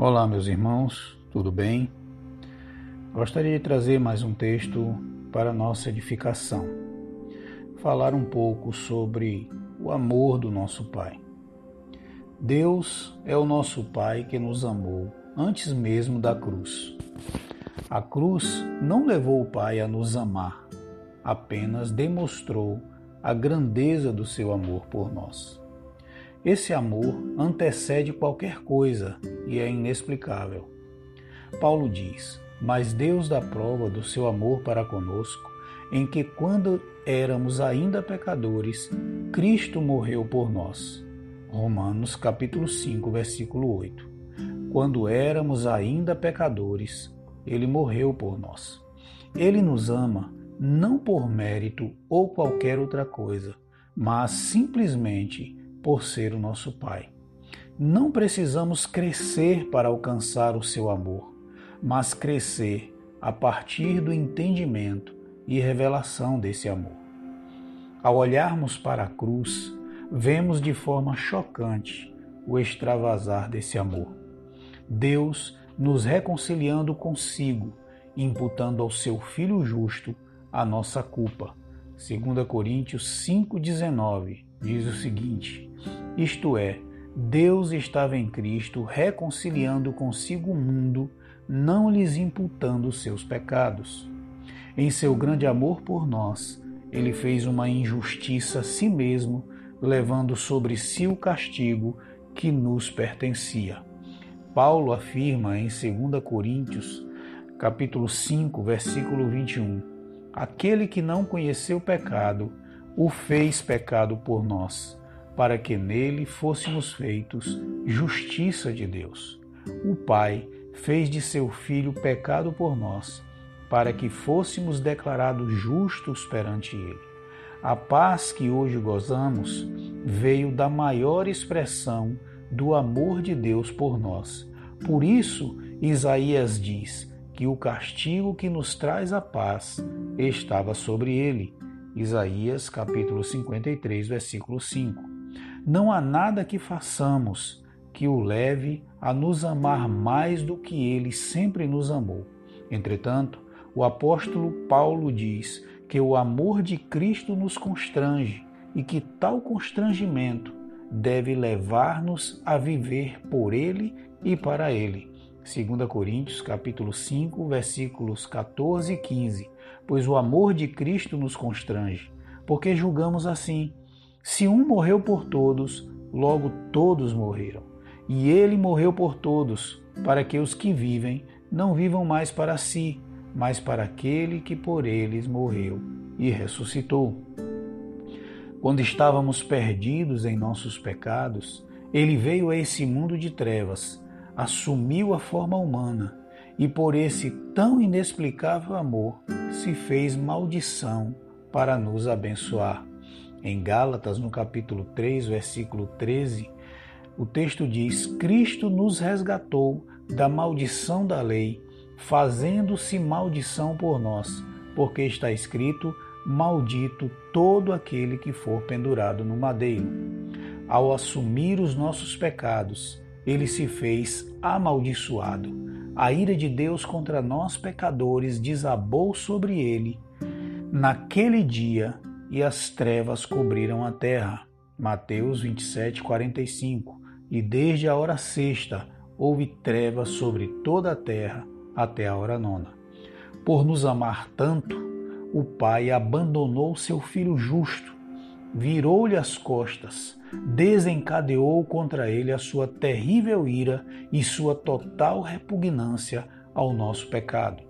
Olá, meus irmãos, tudo bem? Gostaria de trazer mais um texto para nossa edificação. Falar um pouco sobre o amor do nosso Pai. Deus é o nosso Pai que nos amou antes mesmo da cruz. A cruz não levou o Pai a nos amar, apenas demonstrou a grandeza do seu amor por nós. Esse amor antecede qualquer coisa e é inexplicável. Paulo diz: Mas Deus dá prova do seu amor para conosco, em que, quando éramos ainda pecadores, Cristo morreu por nós. Romanos capítulo 5, versículo 8. Quando éramos ainda pecadores, ele morreu por nós. Ele nos ama não por mérito ou qualquer outra coisa, mas simplesmente por ser o nosso Pai. Não precisamos crescer para alcançar o seu amor, mas crescer a partir do entendimento e revelação desse amor. Ao olharmos para a cruz, vemos de forma chocante o extravasar desse amor. Deus nos reconciliando consigo, imputando ao seu Filho justo a nossa culpa. 2 Coríntios 5,19 diz o seguinte: Isto é, Deus estava em Cristo reconciliando consigo o mundo, não lhes imputando seus pecados. Em seu grande amor por nós, ele fez uma injustiça a si mesmo, levando sobre si o castigo que nos pertencia. Paulo afirma em 2 Coríntios, capítulo 5, versículo 21: aquele que não conheceu pecado, o fez pecado por nós, para que nele fôssemos feitos justiça de Deus. O Pai fez de seu Filho pecado por nós, para que fôssemos declarados justos perante Ele. A paz que hoje gozamos veio da maior expressão do amor de Deus por nós. Por isso, Isaías diz: que o castigo que nos traz a paz estava sobre ele. Isaías capítulo 53, versículo 5. Não há nada que façamos que o leve a nos amar mais do que ele sempre nos amou. Entretanto, o apóstolo Paulo diz que o amor de Cristo nos constrange e que tal constrangimento deve levar-nos a viver por ele e para ele. 2 Coríntios capítulo 5, versículos 14 e 15. Pois o amor de Cristo nos constrange, porque julgamos assim: se um morreu por todos, logo todos morreram. E ele morreu por todos, para que os que vivem não vivam mais para si, mas para aquele que por eles morreu e ressuscitou. Quando estávamos perdidos em nossos pecados, ele veio a esse mundo de trevas assumiu a forma humana e por esse tão inexplicável amor se fez maldição para nos abençoar. Em Gálatas, no capítulo 3, versículo 13, o texto diz: Cristo nos resgatou da maldição da lei, fazendo-se maldição por nós, porque está escrito: Maldito todo aquele que for pendurado no madeiro. Ao assumir os nossos pecados, ele se fez amaldiçoado. A ira de Deus contra nós pecadores desabou sobre ele naquele dia e as trevas cobriram a terra. Mateus 27, 45. E desde a hora sexta houve trevas sobre toda a terra até a hora nona. Por nos amar tanto, o Pai abandonou seu Filho justo virou-lhe as costas, desencadeou contra ele a sua terrível ira e sua total repugnância ao nosso pecado.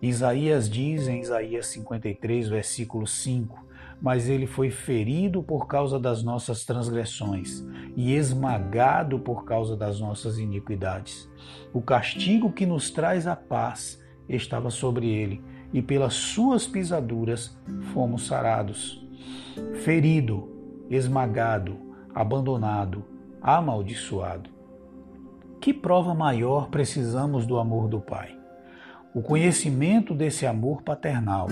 Isaías diz em Isaías 53, versículo 5: Mas ele foi ferido por causa das nossas transgressões e esmagado por causa das nossas iniquidades. O castigo que nos traz a paz estava sobre ele, e pelas suas pisaduras fomos sarados ferido, esmagado, abandonado, amaldiçoado. Que prova maior precisamos do amor do Pai? O conhecimento desse amor paternal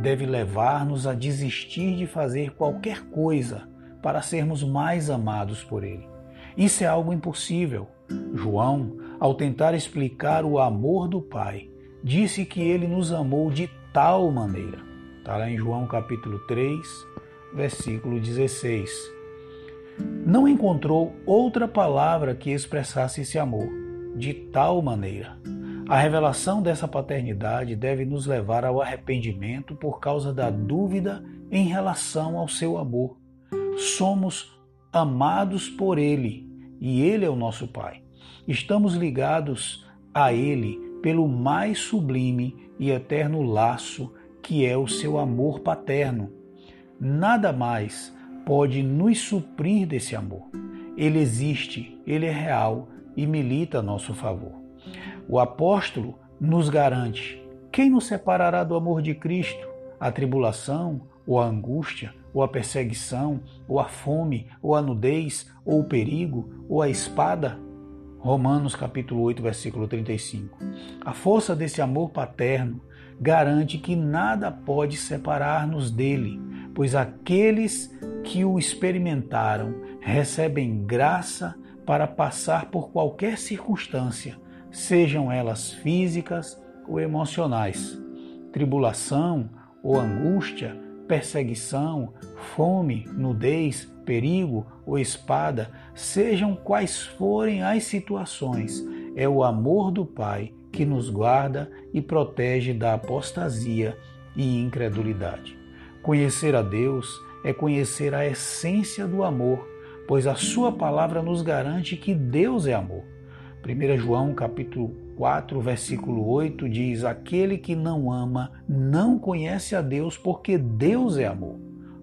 deve levar-nos a desistir de fazer qualquer coisa para sermos mais amados por Ele. Isso é algo impossível. João, ao tentar explicar o amor do Pai, disse que ele nos amou de tal maneira. Está lá em João capítulo 3, versículo 16. Não encontrou outra palavra que expressasse esse amor, de tal maneira. A revelação dessa paternidade deve nos levar ao arrependimento por causa da dúvida em relação ao seu amor. Somos amados por Ele e Ele é o nosso Pai. Estamos ligados a Ele pelo mais sublime e eterno laço que é o seu amor paterno. Nada mais pode nos suprir desse amor. Ele existe, ele é real e milita a nosso favor. O apóstolo nos garante: quem nos separará do amor de Cristo? A tribulação, ou a angústia, ou a perseguição, ou a fome, ou a nudez, ou o perigo, ou a espada? Romanos capítulo 8, versículo 35. A força desse amor paterno garante que nada pode separar-nos dele, pois aqueles que o experimentaram recebem graça para passar por qualquer circunstância, sejam elas físicas ou emocionais, tribulação ou angústia, perseguição, fome, nudez, perigo ou espada, sejam quais forem as situações, é o amor do Pai que nos guarda e protege da apostasia e incredulidade. Conhecer a Deus é conhecer a essência do amor, pois a Sua palavra nos garante que Deus é amor. 1 João capítulo 4, versículo 8 diz: Aquele que não ama não conhece a Deus, porque Deus é amor.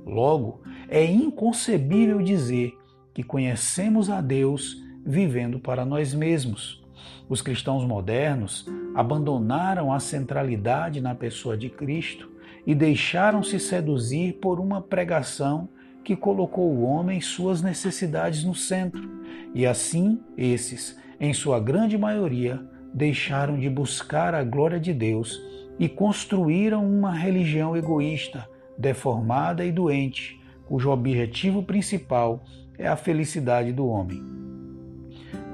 Logo, é inconcebível dizer que conhecemos a Deus vivendo para nós mesmos. Os cristãos modernos abandonaram a centralidade na pessoa de Cristo e deixaram-se seduzir por uma pregação que colocou o homem e suas necessidades no centro. E assim, esses em sua grande maioria, deixaram de buscar a glória de Deus e construíram uma religião egoísta, deformada e doente, cujo objetivo principal é a felicidade do homem.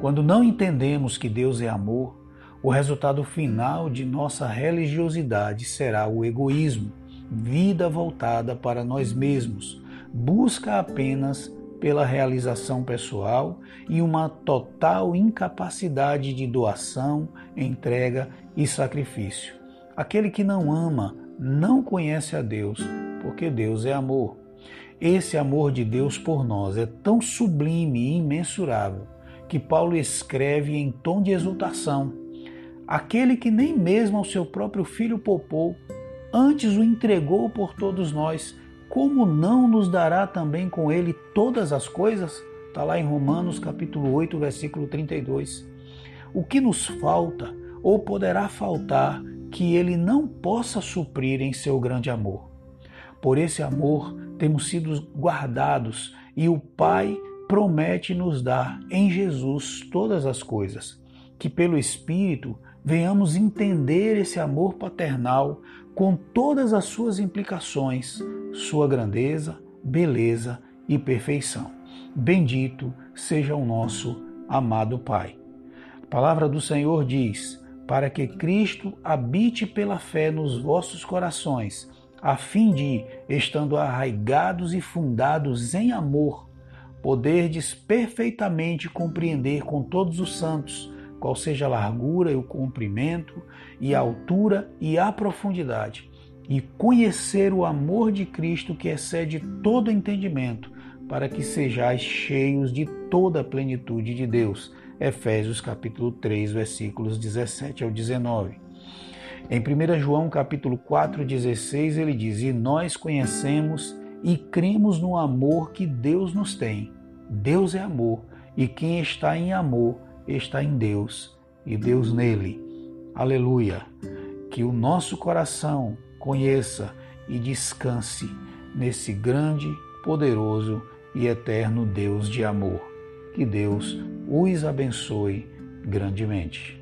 Quando não entendemos que Deus é amor, o resultado final de nossa religiosidade será o egoísmo, vida voltada para nós mesmos, busca apenas pela realização pessoal e uma total incapacidade de doação, entrega e sacrifício. Aquele que não ama não conhece a Deus, porque Deus é amor. Esse amor de Deus por nós é tão sublime e imensurável que Paulo escreve em tom de exultação: Aquele que nem mesmo ao seu próprio filho poupou, antes o entregou por todos nós como não nos dará também com ele todas as coisas? Está lá em Romanos capítulo 8, versículo 32. O que nos falta ou poderá faltar que ele não possa suprir em seu grande amor? Por esse amor temos sido guardados e o Pai promete nos dar em Jesus todas as coisas. Que pelo Espírito venhamos entender esse amor paternal com todas as suas implicações, sua grandeza, beleza e perfeição. Bendito seja o nosso amado Pai. A palavra do Senhor diz: para que Cristo habite pela fé nos vossos corações, a fim de, estando arraigados e fundados em amor, poderdes perfeitamente compreender com todos os santos qual seja a largura e o comprimento, e a altura e a profundidade, e conhecer o amor de Cristo que excede todo entendimento, para que sejais cheios de toda a plenitude de Deus. Efésios capítulo 3, versículos 17 ao 19. Em 1 João capítulo 4, 16, ele diz: "E nós conhecemos e cremos no amor que Deus nos tem. Deus é amor, e quem está em amor está em Deus e Deus nele. Aleluia! Que o nosso coração conheça e descanse nesse grande, poderoso e eterno Deus de amor. Que Deus os abençoe grandemente.